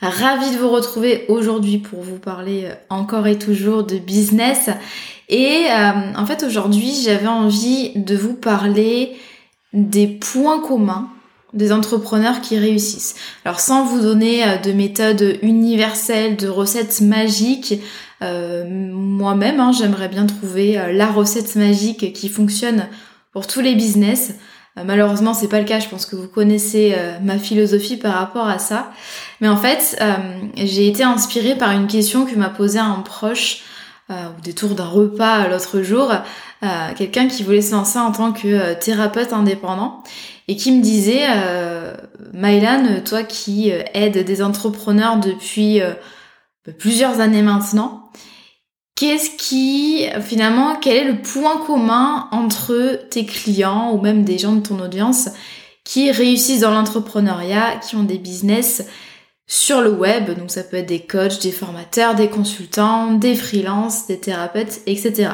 Ravie de vous retrouver aujourd'hui pour vous parler euh, encore et toujours de business. Et euh, en fait aujourd'hui j'avais envie de vous parler des points communs des entrepreneurs qui réussissent. Alors sans vous donner euh, de méthodes universelles, de recettes magiques, moi-même hein, j'aimerais bien trouver la recette magique qui fonctionne pour tous les business. Euh, malheureusement, c'est pas le cas. Je pense que vous connaissez euh, ma philosophie par rapport à ça. Mais en fait, euh, j'ai été inspirée par une question que m'a posée un proche au détour d'un repas l'autre jour. Quelqu'un qui voulait se lancer en tant que thérapeute indépendant et qui me disait Mylan, toi qui aides des entrepreneurs depuis plusieurs années maintenant, Qu'est-ce qui, finalement, quel est le point commun entre tes clients ou même des gens de ton audience qui réussissent dans l'entrepreneuriat, qui ont des business sur le web, donc ça peut être des coachs, des formateurs, des consultants, des freelances, des thérapeutes, etc.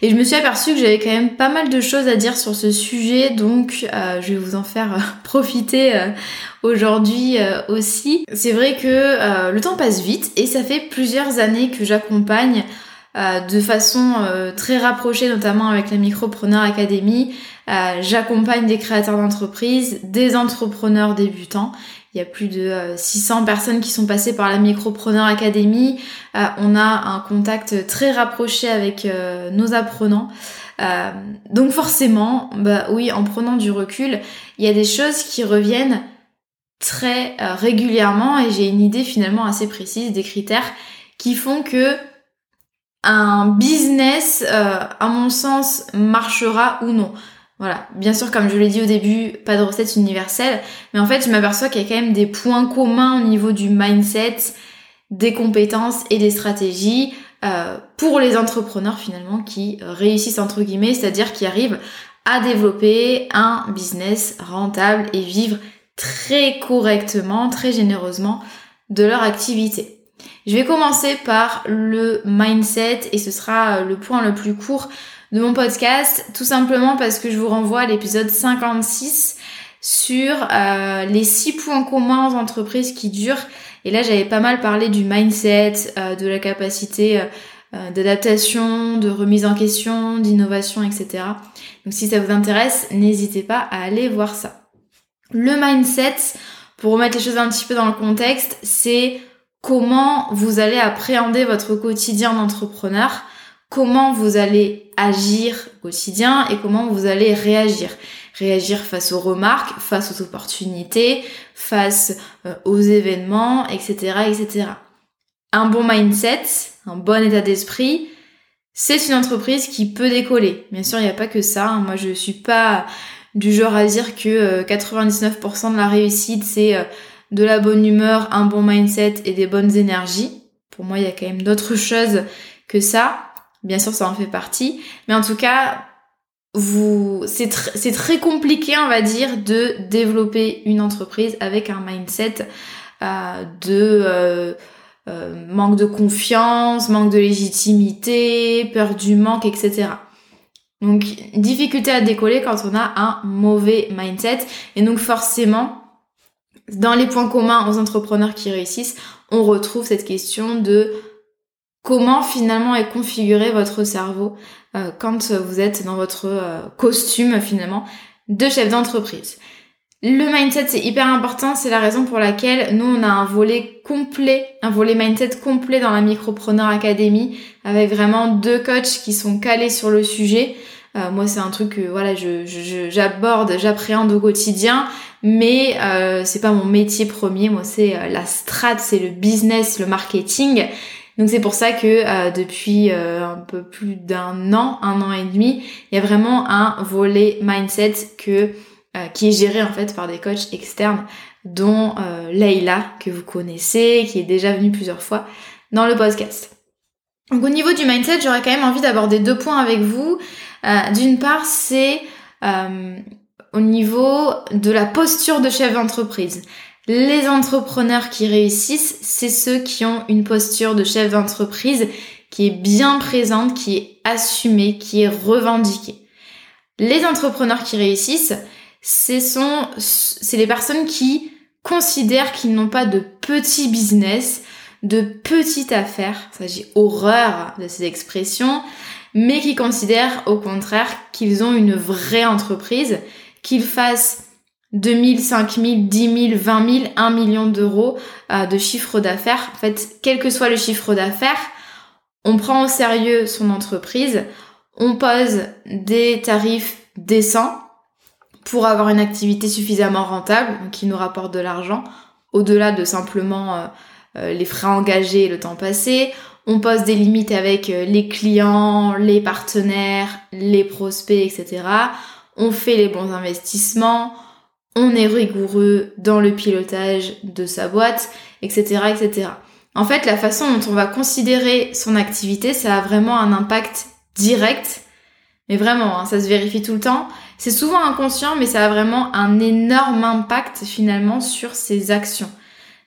Et je me suis aperçue que j'avais quand même pas mal de choses à dire sur ce sujet, donc euh, je vais vous en faire euh, profiter euh, aujourd'hui aussi. C'est vrai que le temps passe vite et ça fait plusieurs années que j'accompagne de façon euh, très rapprochée, notamment avec la Micropreneur Academy. Euh, j'accompagne des créateurs d'entreprises, des entrepreneurs débutants. Il y a plus de 600 personnes qui sont passées par la Micropreneur Academy. on a un contact très rapproché avec nos apprenants. donc forcément, bah oui, en prenant du recul, il y a des choses qui reviennent très régulièrement et j'ai une idée finalement assez précise des critères qui font que un business, euh, à mon sens, marchera ou non. Voilà, bien sûr, comme je l'ai dit au début, pas de recette universelle, mais en fait, je m'aperçois qu'il y a quand même des points communs au niveau du mindset, des compétences et des stratégies euh, pour les entrepreneurs finalement qui réussissent entre guillemets, c'est-à-dire qui arrivent à développer un business rentable et vivre très correctement, très généreusement de leur activité. Je vais commencer par le mindset et ce sera euh, le point le plus court de mon podcast, tout simplement parce que je vous renvoie à l'épisode 56 sur euh, les six points communs aux entreprises qui durent. Et là, j'avais pas mal parlé du mindset, euh, de la capacité d'adaptation, de remise en question, d'innovation, etc. Donc si ça vous intéresse, n'hésitez pas à aller voir ça. Le mindset, pour remettre les choses un petit peu dans le contexte, c'est comment vous allez appréhender votre quotidien d'entrepreneur, comment vous allez agir au quotidien et comment vous allez réagir? Réagir face aux remarques, face aux opportunités, face euh, aux événements, etc., etc. Un bon mindset, un bon état d'esprit, c'est une entreprise qui peut décoller. Bien sûr, il n'y a pas que ça. Hein. Moi, je suis pas du genre à dire que 99% euh, de la réussite, c'est euh, de la bonne humeur, un bon mindset et des bonnes énergies. Pour moi, il y a quand même d'autres choses que ça. Bien sûr, ça en fait partie. Mais en tout cas, vous, c'est, c'est très compliqué, on va dire, de développer une entreprise avec un mindset euh, de, euh, euh, manque de confiance, manque de légitimité, peur du manque, etc. Donc difficulté à décoller quand on a un mauvais mindset. Et donc forcément, dans les points communs aux entrepreneurs qui réussissent, on retrouve cette question de comment finalement est configuré votre cerveau euh, quand vous êtes dans votre euh, costume finalement de chef d'entreprise. Le mindset c'est hyper important, c'est la raison pour laquelle nous on a un volet complet, un volet mindset complet dans la Micropreneur Academy avec vraiment deux coachs qui sont calés sur le sujet. Euh, moi c'est un truc que voilà je j'aborde, j'appréhende au quotidien, mais euh, c'est pas mon métier premier. Moi c'est la strat, c'est le business, le marketing. Donc c'est pour ça que euh, depuis euh, un peu plus d'un an, un an et demi, il y a vraiment un volet mindset que euh, qui est géré en fait par des coachs externes, dont Leïla que vous connaissez, qui est déjà venue plusieurs fois dans le podcast. Donc au niveau du mindset, j'aurais quand même envie d'aborder deux points avec vous. D'une part, c'est au niveau de la posture de chef d'entreprise. Les entrepreneurs qui réussissent, c'est ceux qui ont une posture de chef d'entreprise qui est bien présente, qui est assumée, qui est revendiquée. Les entrepreneurs qui réussissent, ce sont, c'est les personnes qui considèrent qu'ils n'ont pas de petit business, de petite affaire. Ça, j'ai horreur de ces expressions, mais qui considèrent au contraire qu'ils ont une vraie entreprise, qu'ils fassent 2000, 5000, 10 000, 20 000, 1 million d'euros euh, de chiffre d'affaires. En fait, quel que soit le chiffre d'affaires, on prend au sérieux son entreprise, on pose des tarifs décents pour avoir une activité suffisamment rentable, qui nous rapporte de l'argent, au-delà de simplement euh, euh, les frais engagés et le temps passé. On pose des limites avec les clients, les partenaires, les prospects, etc. On fait les bons investissements, on est rigoureux dans le pilotage de sa boîte, etc., etc. En fait, la façon dont on va considérer son activité, ça a vraiment un impact direct, mais vraiment, hein, ça se vérifie tout le temps. C'est souvent inconscient, mais ça a vraiment un énorme impact finalement sur ses actions.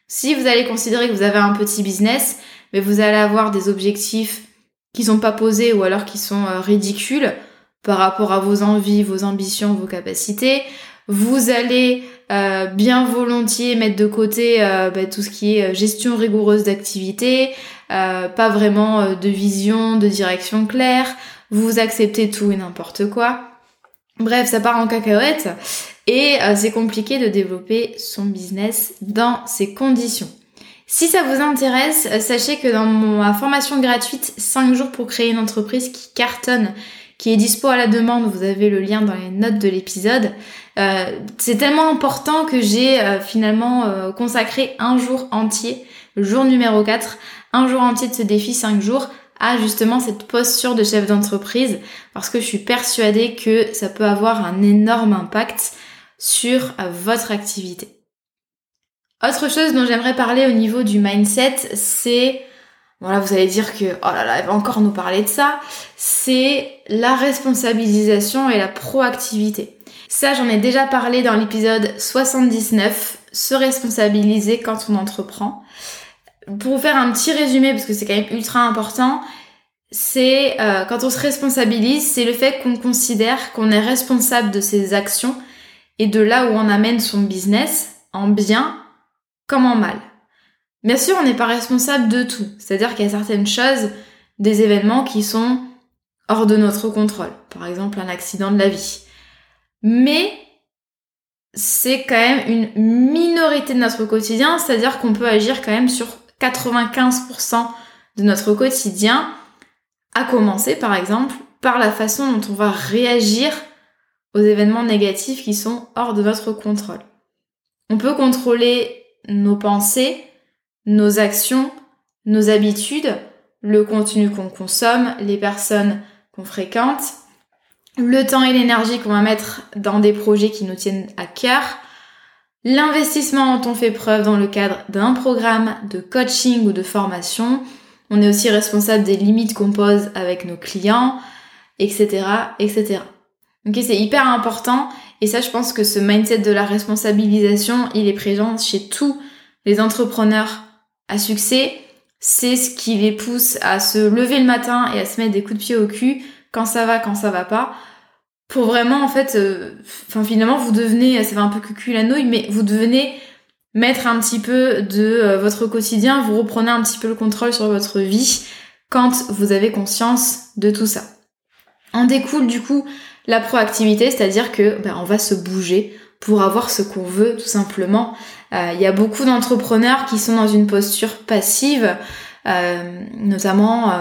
Si vous allez considérer que vous avez un petit business, mais vous allez avoir des objectifs qui sont pas posés ou alors qui sont euh, ridicules par rapport à vos envies, vos ambitions, vos capacités, vous allez euh, bien volontiers mettre de côté euh, bah, tout ce qui est euh, gestion rigoureuse d'activité, pas vraiment de vision, de direction claire, vous acceptez tout et n'importe quoi. Bref, ça part en cacahuète et c'est compliqué de développer son business dans ces conditions. Si ça vous intéresse, sachez que dans ma formation gratuite 5 jours pour créer une entreprise qui cartonne, qui est dispo à la demande, vous avez le lien dans les notes de l'épisode. Euh, c'est tellement important que j'ai euh, finalement euh, consacré un jour entier, le jour numéro 4, un jour entier de ce défi 5 jours à justement cette posture de chef d'entreprise parce que je suis persuadée que ça peut avoir un énorme impact sur votre activité. Autre chose dont j'aimerais parler au niveau du mindset, c'est voilà, vous allez dire que oh là là, elle va encore nous parler de ça, c'est la responsabilisation et la proactivité. Ça, j'en ai déjà parlé dans l'épisode 79, se responsabiliser quand on entreprend. Pour vous faire un petit résumé, parce que c'est quand même ultra important, c'est euh, quand on se responsabilise, c'est le fait qu'on considère qu'on est responsable de ses actions et de là où on amène son business, en bien comme en mal. Bien sûr, on n'est pas responsable de tout, c'est-à-dire qu'il y a certaines choses, des événements qui sont hors de notre contrôle, par exemple un accident de la vie mais c'est quand même une minorité de notre quotidien, c'est-à-dire qu'on peut agir quand même sur 95% de notre quotidien, à commencer par exemple par la façon dont on va réagir aux événements négatifs qui sont hors de notre contrôle. On peut contrôler nos pensées, nos actions, nos habitudes, le contenu qu'on consomme, les personnes qu'on fréquente, le temps et l'énergie qu'on va mettre dans des projets qui nous tiennent à cœur, l'investissement dont on fait preuve dans le cadre d'un programme de coaching ou de formation. On est aussi responsable des limites qu'on pose avec nos clients, etc., etc. Ok, c'est hyper important et ça, je pense que ce mindset de la responsabilisation, il est présent chez tous les entrepreneurs à succès. c'est ce qui les pousse à se lever le matin et à se mettre des coups de pied au cul quand ça va, quand ça va pas. Pour vraiment, en fait, euh, enfin finalement, vous devenez, ça va un peu cucu la nouille, mais vous devenez mettre un petit peu de euh, votre quotidien, vous reprenez un petit peu le contrôle sur votre vie quand vous avez conscience de tout ça. En découle du coup la proactivité, c'est-à-dire que ben, on va se bouger pour avoir ce qu'on veut tout simplement. Euh, il y a beaucoup d'entrepreneurs qui sont dans une posture passive, euh, notamment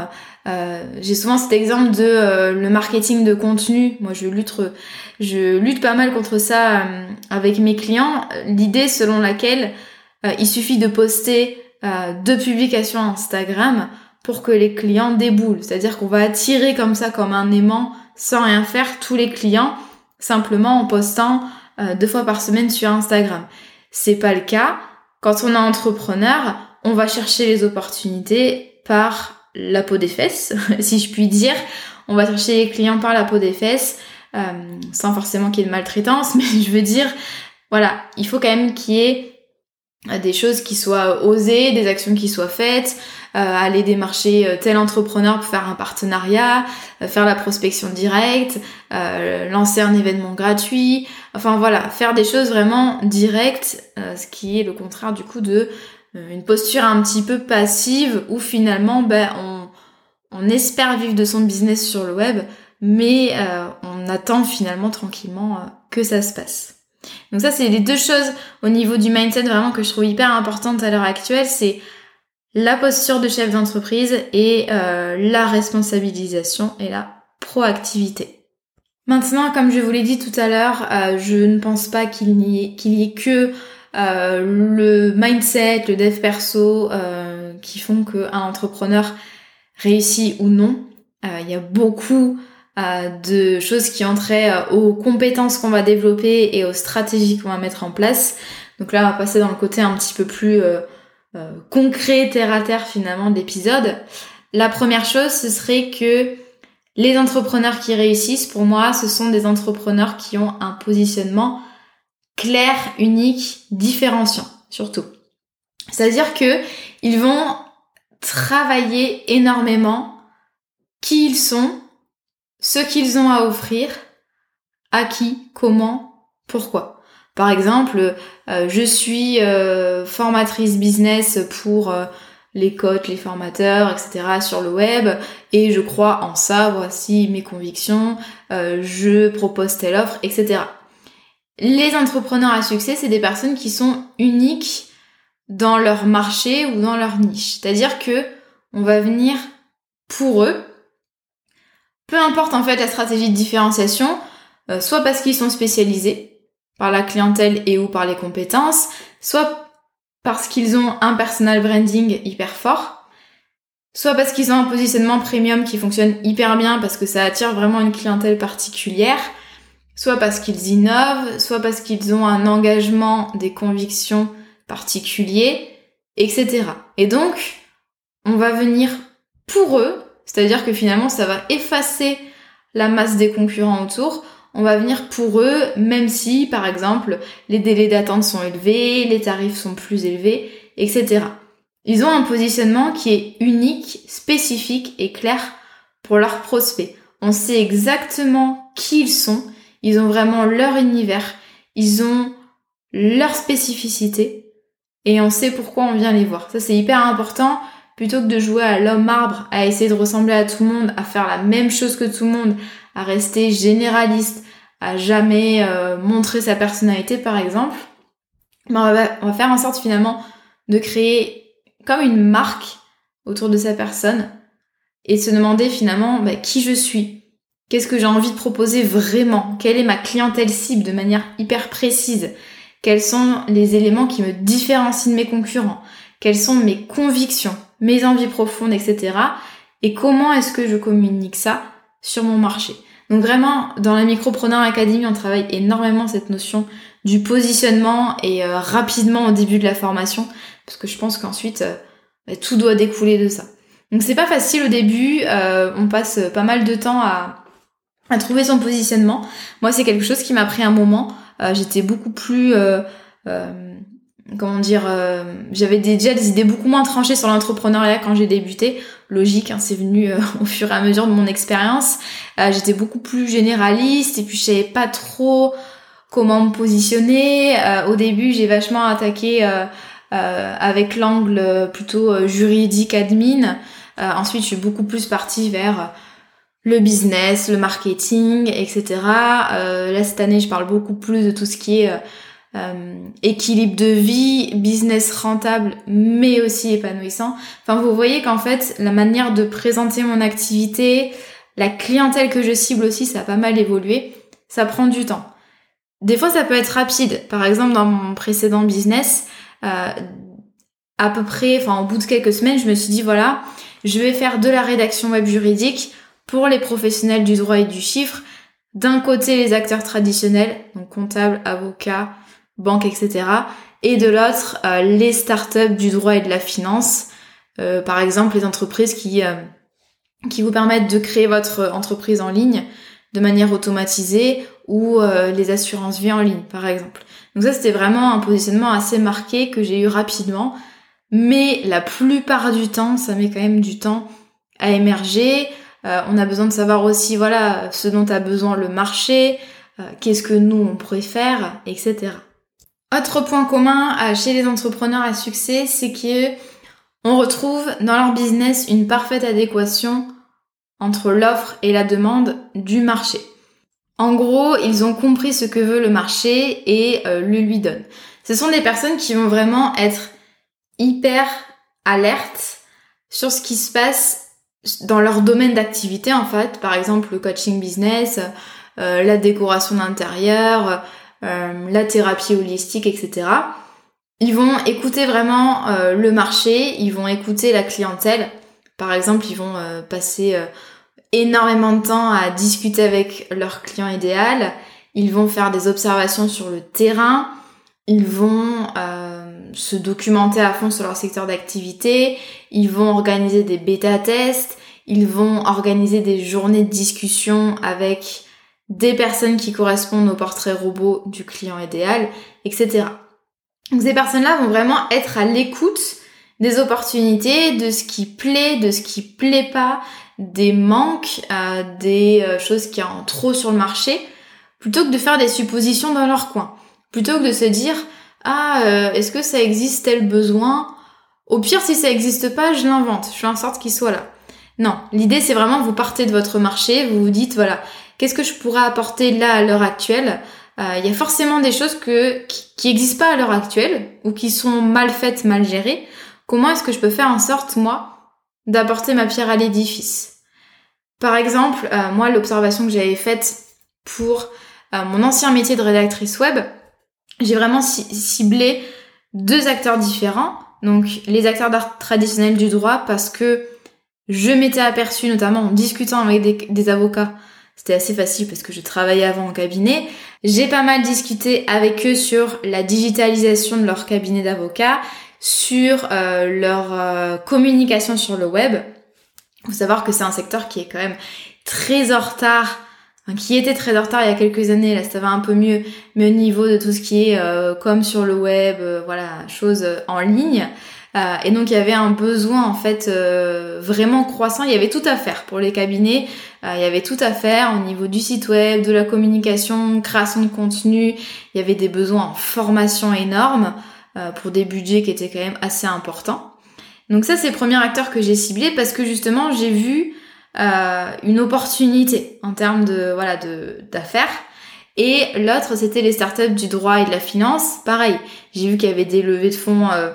euh, j'ai souvent cet exemple de le marketing de contenu. Moi, je lutte, je lutte pas mal contre ça avec mes clients. L'idée selon laquelle il suffit de poster deux publications Instagram pour que les clients déboulent. C'est-à-dire qu'on va attirer comme ça, comme un aimant, sans rien faire, tous les clients, simplement en postant euh, deux fois par semaine sur Instagram. C'est pas le cas. Quand on est entrepreneur, on va chercher les opportunités par la peau des fesses, si je puis dire. On va chercher les clients par la peau des fesses, euh, sans forcément qu'il y ait de maltraitance, mais je veux dire, voilà, il faut quand même qu'il y ait des choses qui soient osées, des actions qui soient faites, euh, aller démarcher euh, tel entrepreneur pour faire un partenariat, euh, faire la prospection directe, lancer un événement gratuit, enfin voilà, faire des choses vraiment directes, ce qui est le contraire du coup de une posture un petit peu passive où finalement ben, on espère vivre de son business sur le web, mais on attend finalement tranquillement que ça se passe. Donc ça, c'est les deux choses au niveau du mindset vraiment que je trouve hyper importantes à l'heure actuelle. C'est la posture de chef d'entreprise et euh, la responsabilisation et la proactivité. Maintenant, comme je vous l'ai dit tout à l'heure, euh, je ne pense pas qu'il n'y y ait que euh, le mindset, le dev perso qui font qu'un entrepreneur réussit ou non. Il y a beaucoup de choses qui entraient aux compétences qu'on va développer et aux stratégies qu'on va mettre en place. Donc là, on va passer dans le côté un petit peu plus euh, concret, terre à terre finalement d'épisodes. La première chose, ce serait que les entrepreneurs qui réussissent, pour moi, ce sont des entrepreneurs qui ont un positionnement clair, unique, différenciant, surtout. C'est-à-dire que ils vont travailler énormément qui ils sont, ce qu'ils ont à offrir, à qui, comment, pourquoi. Par exemple, euh, je suis euh, formatrice business pour euh, les coachs, les formateurs, etc. sur le web et je crois en ça, voici mes convictions, je propose telle offre, etc. Les entrepreneurs à succès, c'est des personnes qui sont uniques dans leur marché ou dans leur niche. C'est-à-dire que on va venir pour eux, peu importe en fait la stratégie de différenciation, soit parce qu'ils sont spécialisés, par la clientèle et ou par les compétences, soit parce qu'ils ont un personal branding hyper fort, soit parce qu'ils ont un positionnement premium qui fonctionne hyper bien parce que ça attire vraiment une clientèle particulière, soit parce qu'ils innovent, soit parce qu'ils ont un engagement, des convictions particuliers, etc. Et donc, on va venir pour eux, c'est-à-dire que finalement ça va effacer la masse des concurrents autour on va venir pour eux, même si, par exemple, les délais d'attente sont élevés, les tarifs sont plus élevés, etc. Ils ont un positionnement qui est unique, spécifique et clair pour leurs prospects. On sait exactement qui ils sont, ils ont vraiment leur univers, ils ont leur spécificité et on sait pourquoi on vient les voir. Ça c'est hyper important plutôt que de jouer à l'homme arbre, à essayer de ressembler à tout le monde, à faire la même chose que tout le monde, à rester généraliste, à jamais euh, montrer sa personnalité par exemple, on, va, on va faire en sorte finalement de créer comme une marque autour de sa personne et se demander finalement bah, qui je suis, qu'est-ce que j'ai envie de proposer vraiment, quelle est ma clientèle cible de manière hyper précise, quels sont les éléments qui me différencient de mes concurrents, quelles sont mes convictions, mes envies profondes, etc. Et comment est-ce que je communique ça sur mon marché? Donc vraiment, dans la Micropreneur Academy, on travaille énormément cette notion du positionnement et euh, rapidement au début de la formation, parce que je pense qu'ensuite, euh, bah, tout doit découler de ça. Donc c'est pas facile au début, euh, on passe pas mal de temps à, à trouver son positionnement. Moi, c'est quelque chose qui m'a pris un moment. J'étais beaucoup plus comment dire, euh, j'avais déjà des idées beaucoup moins tranchées sur l'entrepreneuriat quand j'ai débuté. Logique, hein, c'est venu euh, au fur et à mesure de mon expérience. Euh, j'étais beaucoup plus généraliste et puis je savais pas trop comment me positionner. au début, j'ai vachement attaqué avec l'angle plutôt juridique admin. ensuite, je suis beaucoup plus partie vers le business, le marketing, etc. là, cette année, je parle beaucoup plus de tout ce qui est euh, équilibre de vie, business rentable, mais aussi épanouissant. Enfin, vous voyez qu'en fait, la manière de présenter mon activité, la clientèle que je cible aussi, ça a pas mal évolué. Ça prend du temps. Des fois, ça peut être rapide. Par exemple, dans mon précédent business, euh, à peu près, enfin, au bout de quelques semaines, je me suis dit, voilà, je vais faire de la rédaction web juridique pour les professionnels du droit et du chiffre. D'un côté, les acteurs traditionnels, donc comptables, avocats, banque, etc. Et de l'autre, euh, les startups du droit et de la finance. Euh, par exemple, les entreprises qui, euh, qui vous permettent de créer votre entreprise en ligne de manière automatisée ou les assurances vie en ligne, par exemple. Donc ça, c'était vraiment un positionnement assez marqué que j'ai eu rapidement. Mais la plupart du temps, ça met quand même du temps à émerger. on a besoin de savoir aussi, voilà, ce dont a besoin le marché, qu'est-ce que nous on préfère, etc. Autre point commun euh, chez les entrepreneurs à succès, c'est qu'on retrouve dans leur business une parfaite adéquation entre l'offre et la demande du marché. En gros, ils ont compris ce que veut le marché et euh, le lui donnent. Ce sont des personnes qui vont vraiment être hyper alertes sur ce qui se passe dans leur domaine d'activité en fait. Par exemple, le coaching business, euh, la décoration d'intérieur, la thérapie holistique, etc. Ils vont écouter vraiment euh, le marché, ils vont écouter la clientèle. Par exemple, ils vont euh, passer énormément de temps à discuter avec leur client idéal. Ils vont faire des observations sur le terrain. Ils vont se documenter à fond sur leur secteur d'activité. Ils vont organiser des bêta-tests. Ils vont organiser des journées de discussion avec des personnes qui correspondent au portrait robot du client idéal, etc. Donc ces personnes-là vont vraiment être à l'écoute des opportunités, de ce qui plaît, de ce qui plaît pas, des manques, euh, des euh, choses qui en trop sur le marché, plutôt que de faire des suppositions dans leur coin. Plutôt que de se dire ah euh, est-ce que ça existe tel besoin? Au pire si ça n'existe pas, je l'invente, je fais en sorte qu'il soit là. Non, l'idée c'est vraiment vous partez de votre marché, vous vous dites voilà, qu'est-ce que je pourrais apporter là à l'heure actuelle? Euh, Il y a forcément des choses que, qui n'existent pas à l'heure actuelle ou qui sont mal faites, mal gérées. Comment est-ce que je peux faire en sorte, moi, d'apporter ma pierre à l'édifice? Par exemple, euh, moi, l'observation que j'avais faite pour euh, mon ancien métier de rédactrice web, j'ai vraiment ciblé deux acteurs différents. Donc les acteurs d'art traditionnels du droit parce que je m'étais aperçue notamment en discutant avec des avocats c'était assez facile parce que je travaillais avant en cabinet. J'ai pas mal discuté avec eux sur la digitalisation de leur cabinet d'avocats, sur euh, leur euh, communication sur le web. Il faut savoir que c'est un secteur qui est quand même très en retard, qui était très en retard il y a quelques années, là ça va un peu mieux, mais au niveau de tout ce qui est euh, comme sur le web, voilà, choses en ligne. Euh, et donc il y avait un besoin en fait euh, vraiment croissant. Il y avait tout à faire pour les cabinets. Euh, il y avait tout à faire au niveau du site web, de la communication, création de contenu. Il y avait des besoins en formation énormes pour des budgets qui étaient quand même assez importants. Donc ça c'est le premier acteur que j'ai ciblé parce que justement j'ai vu une opportunité en termes de voilà de d'affaires. Et l'autre c'était les startups du droit et de la finance. Pareil, j'ai vu qu'il y avait des levées de fonds euh,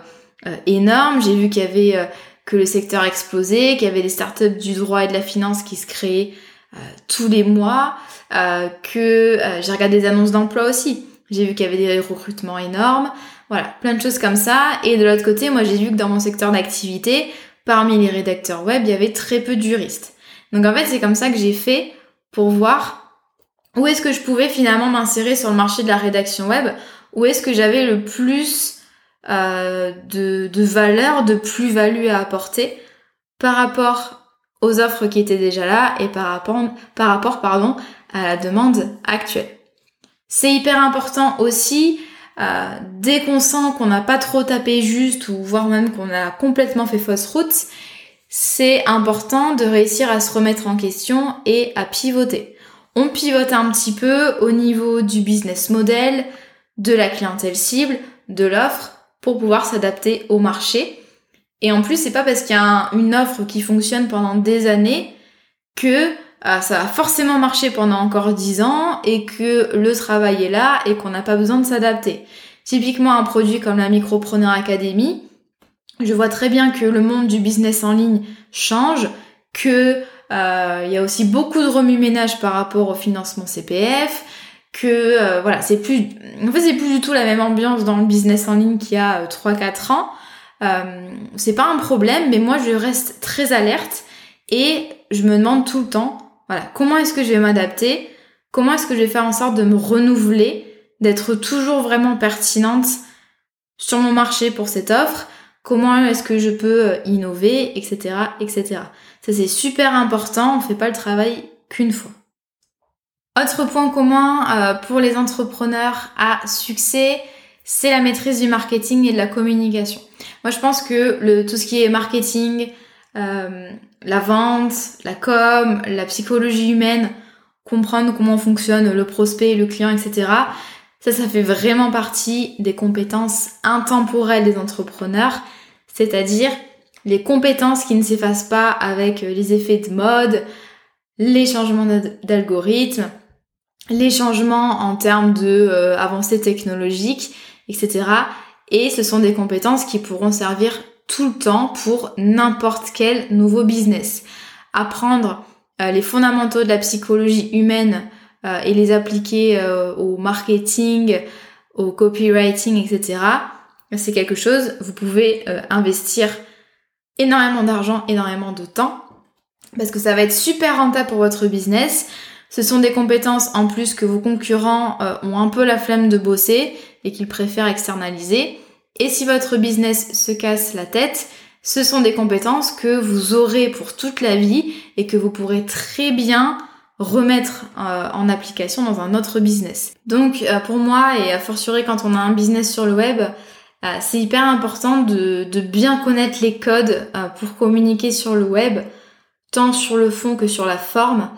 énorme. J'ai vu qu'il y avait euh, que le secteur explosait, qu'il y avait des startups du droit et de la finance qui se créaient euh, tous les mois, que j'ai regardé des annonces d'emploi aussi. J'ai vu qu'il y avait des recrutements énormes. Voilà, plein de choses comme ça. Et de l'autre côté, moi j'ai vu que dans mon secteur d'activité, parmi les rédacteurs web, il y avait très peu de juristes. Donc en fait, c'est comme ça que j'ai fait pour voir où est-ce que je pouvais finalement m'insérer sur le marché de la rédaction web, où est-ce que j'avais le plus euh, de, de valeur, de plus-value à apporter par rapport aux offres qui étaient déjà là et par rapport, par rapport pardon, à la demande actuelle. C'est hyper important aussi euh, dès qu'on sent qu'on n'a pas trop tapé juste ou voire même qu'on a complètement fait fausse route, c'est important de réussir à se remettre en question et à pivoter. On pivote un petit peu au niveau du business model, de la clientèle cible, de l'offre pour pouvoir s'adapter au marché. Et en plus, c'est pas parce qu'il y a une offre qui fonctionne pendant des années que euh, ça va forcément marcher pendant encore 10 ans et que le travail est là et qu'on n'a pas besoin de s'adapter. Typiquement un produit comme la Micropreneur Academy, je vois très bien que le monde du business en ligne change, que euh, il y a aussi beaucoup de remue-ménage par rapport au financement CPF, que euh, voilà, c'est plus en fait c'est plus du tout la même ambiance dans le business en ligne qu'il y a 3 4 ans. c'est pas un problème, mais moi je reste très alerte et je me demande tout le temps voilà, comment est-ce que je vais m'adapter? Comment est-ce que je vais faire en sorte de me renouveler, d'être toujours vraiment pertinente sur mon marché pour cette offre? Comment est-ce que je peux euh, innover, etc., etc. Ça c'est super important. On fait pas le travail qu'une fois. Autre point commun euh, pour les entrepreneurs à succès, c'est la maîtrise du marketing et de la communication. Moi, je pense que tout ce qui est marketing, euh, la vente, la com, la psychologie humaine, comprendre comment fonctionne le prospect, le client, etc. Ça, ça fait vraiment partie des compétences intemporelles des entrepreneurs, c'est-à-dire les compétences qui ne s'effacent pas avec les effets de mode, les changements d'algorithme, les changements en termes de euh, avancées technologiques, etc. Et ce sont des compétences qui pourront servir tout le temps pour n'importe quel nouveau business. Apprendre euh, les fondamentaux de la psychologie humaine euh, et les appliquer au marketing, au copywriting, etc. C'est quelque chose, vous pouvez investir énormément d'argent, énormément de temps, parce que ça va être super rentable pour votre business. Ce sont des compétences en plus que vos concurrents ont un peu la flemme de bosser et qu'ils préfèrent externaliser. Et si votre business se casse la tête, ce sont des compétences que vous aurez pour toute la vie et que vous pourrez très bien remettre euh, en application dans un autre business. Donc euh, pour moi, et à fortiori quand on a un business sur le web, euh, c'est hyper important de, bien connaître les codes pour communiquer sur le web, tant sur le fond que sur la forme,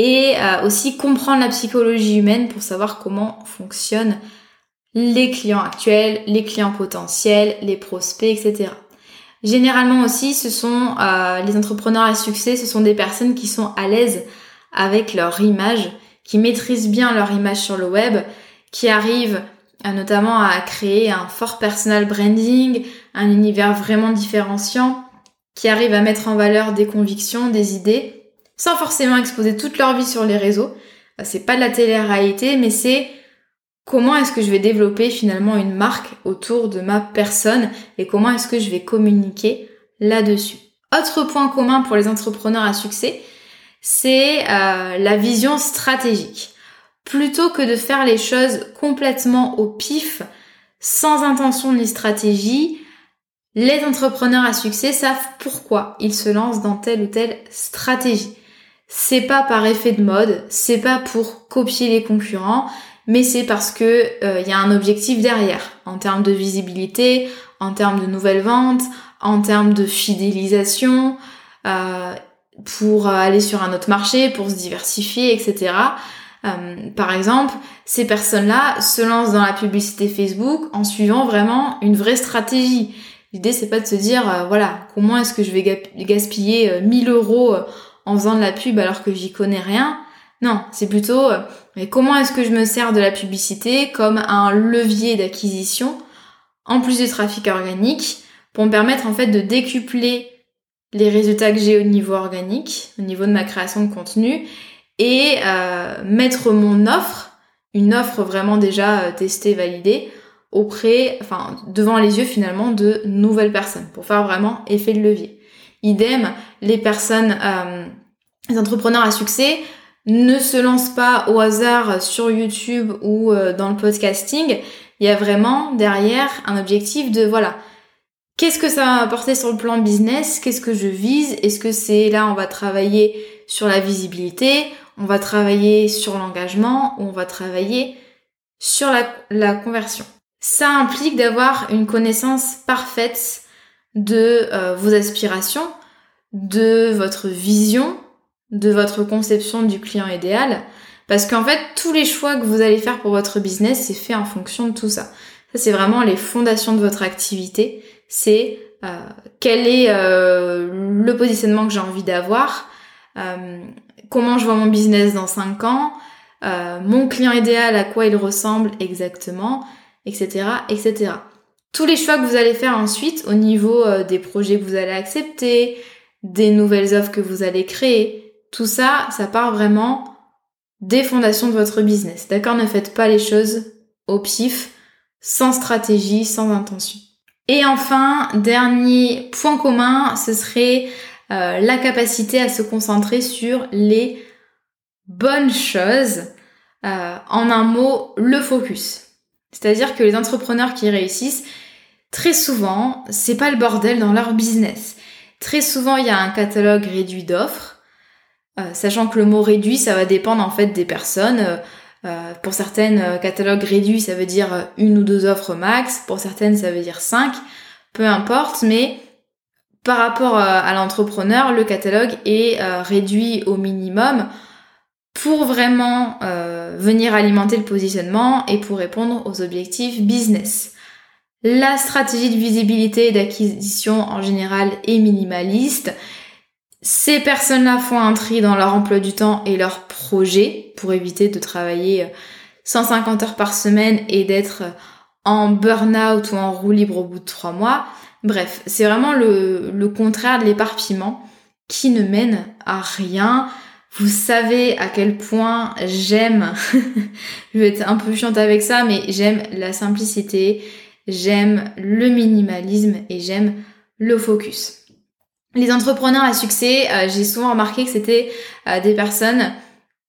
et aussi comprendre la psychologie humaine pour savoir comment fonctionne les clients actuels, les clients potentiels, les prospects, etc. Généralement aussi, ce sont euh, les entrepreneurs à succès, ce sont des personnes qui sont à l'aise avec leur image, qui maîtrisent bien leur image sur le web, qui arrivent euh, notamment à créer un fort personal branding, un univers vraiment différenciant, qui arrivent à mettre en valeur des convictions, des idées, sans forcément exposer toute leur vie sur les réseaux. Euh, c'est pas de la télé-réalité, mais c'est comment est-ce que je vais développer finalement une marque autour de ma personne et comment est-ce que je vais communiquer là-dessus. Autre point commun pour les entrepreneurs à succès, c'est euh, la vision stratégique. Plutôt que de faire les choses complètement au pif, sans intention ni stratégie, les entrepreneurs à succès savent pourquoi ils se lancent dans telle ou telle stratégie. C'est pas par effet de mode, c'est pas pour copier les concurrents, mais c'est parce que il euh, y a un objectif derrière en termes de visibilité, en termes de nouvelles ventes, en termes de fidélisation, euh, pour aller sur un autre marché, pour se diversifier, etc. Euh, par exemple, ces personnes-là se lancent dans la publicité Facebook en suivant vraiment une vraie stratégie. L'idée, c'est pas de se dire, voilà, comment est-ce que je vais gaspiller 1000 euros en faisant de la pub alors que j'y connais rien? Non, c'est plutôt euh, mais comment est-ce que je me sers de la publicité comme un levier d'acquisition en plus du trafic organique pour me permettre en fait de décupler les résultats que j'ai au niveau organique, au niveau de ma création de contenu et euh, mettre mon offre, une offre vraiment déjà euh, testée, validée, auprès, enfin devant les yeux finalement de nouvelles personnes pour faire vraiment effet de levier. Idem, les personnes, les entrepreneurs à succès ne se lance pas au hasard sur YouTube ou euh, dans le podcasting. Il y a vraiment derrière un objectif de voilà, qu'est-ce que ça va apporter sur le plan business? Qu'est-ce que je vise? Est-ce que c'est là on va travailler sur la visibilité, on va travailler sur l'engagement ou on va travailler sur la conversion? Ça implique d'avoir une connaissance parfaite de euh, vos aspirations, de votre vision, de votre conception du client idéal. Parce qu'en fait, tous les choix que vous allez faire pour votre business, c'est fait en fonction de tout ça. Ça, c'est vraiment les fondations de votre activité. C'est euh, quel est euh, le positionnement que j'ai envie d'avoir, euh, comment je vois mon business dans 5 ans, mon client idéal, à quoi il ressemble exactement, etc., etc. Tous les choix que vous allez faire ensuite au niveau des projets que vous allez accepter, des nouvelles offres que vous allez créer, tout ça, ça part vraiment des fondations de votre business. D'accord? Ne faites pas les choses au pif, sans stratégie, sans intention. Et enfin, dernier point commun, ce serait euh, la capacité à se concentrer sur les bonnes choses. Euh, en un mot, le focus. C'est-à-dire que les entrepreneurs qui réussissent, très souvent, c'est pas le bordel dans leur business. Très souvent, il y a un catalogue réduit d'offres, euh, sachant que le mot réduit, ça va dépendre en fait des personnes. Euh, pour certaines, euh, catalogues réduits, ça veut dire une ou deux offres max. Pour certaines, ça veut dire cinq. Peu importe, mais par rapport à l'entrepreneur, le catalogue est réduit au minimum pour vraiment venir alimenter le positionnement et pour répondre aux objectifs business. La stratégie de visibilité et d'acquisition en général est minimaliste ces personnes-là font un tri dans leur emploi du temps et leur projet pour éviter de travailler 150 heures par semaine et d'être en burn-out ou en roue libre au bout de trois mois. Bref, c'est vraiment le, contraire de l'éparpillement qui ne mène à rien. Vous savez à quel point j'aime, je vais être un peu chiante avec ça, mais j'aime la simplicité, j'aime le minimalisme et j'aime le focus. Les entrepreneurs à succès, euh, j'ai souvent remarqué que c'était euh, des personnes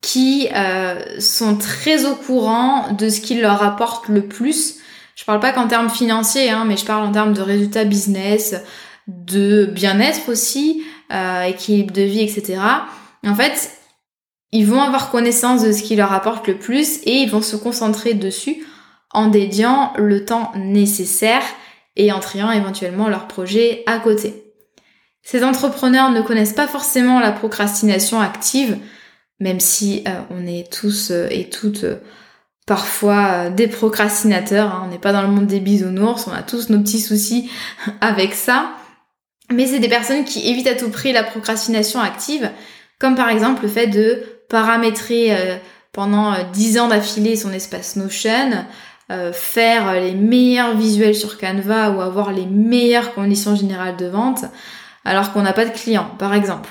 qui euh, sont très au courant de ce qui leur apporte le plus. Je parle pas qu'en termes financiers, hein, mais je parle en termes de résultats business, de bien-être aussi, équilibre de vie, etc. en fait, ils vont avoir connaissance de ce qui leur apporte le plus et ils vont se concentrer dessus en dédiant le temps nécessaire et en triant éventuellement leur projet à côté. Ces entrepreneurs ne connaissent pas forcément la procrastination active, même si euh, on est tous euh, et toutes euh, parfois des procrastinateurs, hein. on n'est pas dans le monde des bisounours, on a tous nos petits soucis avec ça. Mais c'est des personnes qui évitent à tout prix la procrastination active, comme par exemple le fait de paramétrer pendant 10 ans d'affilée son espace Notion, faire les meilleurs visuels sur Canva ou avoir les meilleures conditions générales de vente, alors qu'on n'a pas de clients, par exemple.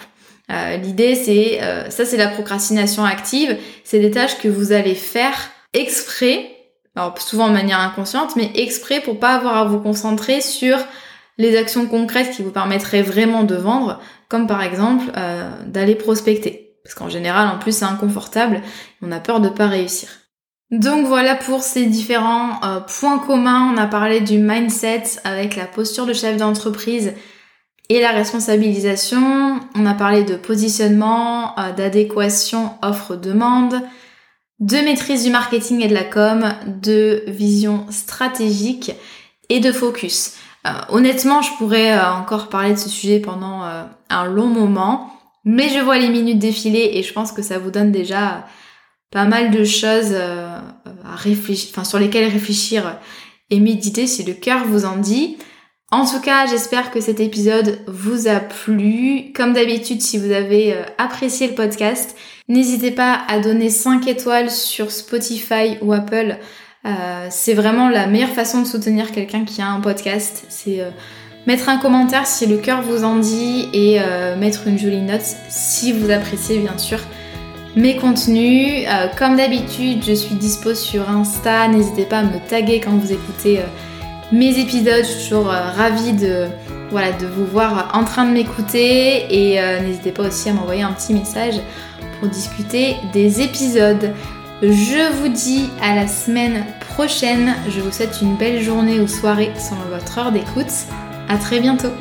Euh, l'idée, c'est euh, ça, c'est la procrastination active. C'est des tâches que vous allez faire exprès, alors souvent de manière inconsciente, mais exprès pour pas avoir à vous concentrer sur les actions concrètes qui vous permettraient vraiment de vendre, comme par exemple euh, d'aller prospecter. Parce qu'en général, en plus, c'est inconfortable, on a peur de pas réussir. Donc voilà pour ces différents points communs. On a parlé du mindset avec la posture de chef d'entreprise et la responsabilisation, on a parlé de positionnement, euh, d'adéquation offre-demande, de maîtrise du marketing et de la com, de vision stratégique et de focus. Euh, honnêtement, je pourrais euh, encore parler de ce sujet pendant un long moment, mais je vois les minutes défiler et je pense que ça vous donne déjà pas mal de choses à réfléchir, enfin sur lesquelles réfléchir et méditer si le cœur vous en dit. En tout cas, j'espère que cet épisode vous a plu. Comme d'habitude, si vous avez euh, apprécié le podcast, n'hésitez pas à donner 5 étoiles sur Spotify ou Apple. Euh, c'est vraiment la meilleure façon de soutenir quelqu'un qui a un podcast. C'est euh, mettre un commentaire si le cœur vous en dit et mettre une jolie note si vous appréciez bien sûr mes contenus. comme d'habitude, je suis dispo sur Insta. N'hésitez pas à me taguer quand vous écoutez mes épisodes. Je suis toujours euh, ravie de, voilà, de vous voir en train de m'écouter et euh, n'hésitez pas aussi à m'envoyer un petit message pour discuter des épisodes. Je vous dis à la semaine prochaine. Je vous souhaite une belle journée ou soirée selon votre heure d'écoute. À très bientôt.